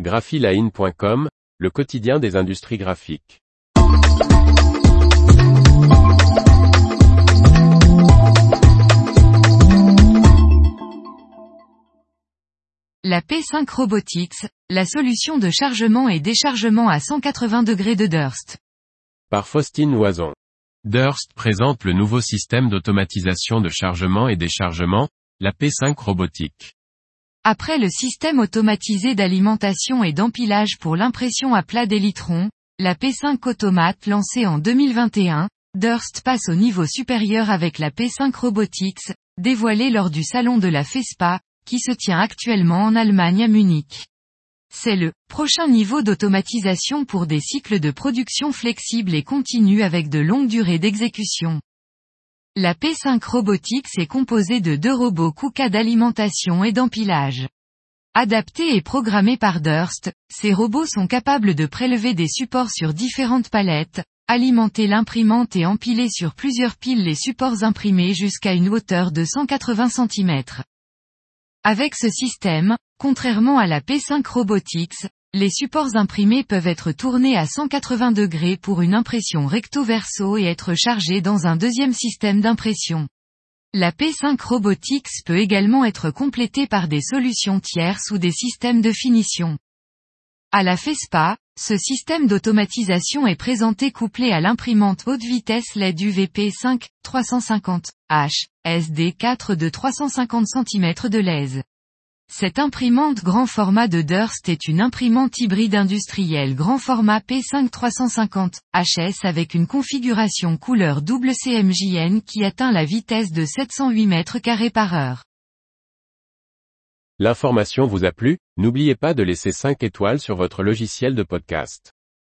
graphiline.com, le quotidien des industries graphiques. La P5 Robotics, la solution de chargement et déchargement à 180 degrés de Durst. Par Faustine Loison. Durst présente le nouveau système d'automatisation de chargement et déchargement, la P5 Robotique. Après le système automatisé d'alimentation et d'empilage pour l'impression à plat d'élytrons, la P5 Automate lancée en 2021, Durst passe au niveau supérieur avec la P5 Robotics, dévoilée lors du salon de la FESPA, qui se tient actuellement en Allemagne à Munich. C'est le prochain niveau d'automatisation pour des cycles de production flexibles et continus avec de longues durées d'exécution. La P5 Robotics est composée de deux robots KUKA d'alimentation et d'empilage. Adaptés et programmés par Durst, ces robots sont capables de prélever des supports sur différentes palettes, alimenter l'imprimante et empiler sur plusieurs piles les supports imprimés jusqu'à une hauteur de 180 cm. Avec ce système, contrairement à la P5 Robotics, les supports imprimés peuvent être tournés à 180 degrés pour une impression recto-verso et être chargés dans un deuxième système d'impression. La P5 Robotics peut également être complétée par des solutions tierces ou des systèmes de finition. À la FESPA, ce système d'automatisation est présenté couplé à l'imprimante haute vitesse LED UVP 5, 350, H, SD4 de 350 cm de lèse. Cette imprimante grand format de Durst est une imprimante hybride industrielle grand format P5 350 HS avec une configuration couleur double CMJN qui atteint la vitesse de 708 mètres carrés par heure. L'information vous a plu, n'oubliez pas de laisser 5 étoiles sur votre logiciel de podcast.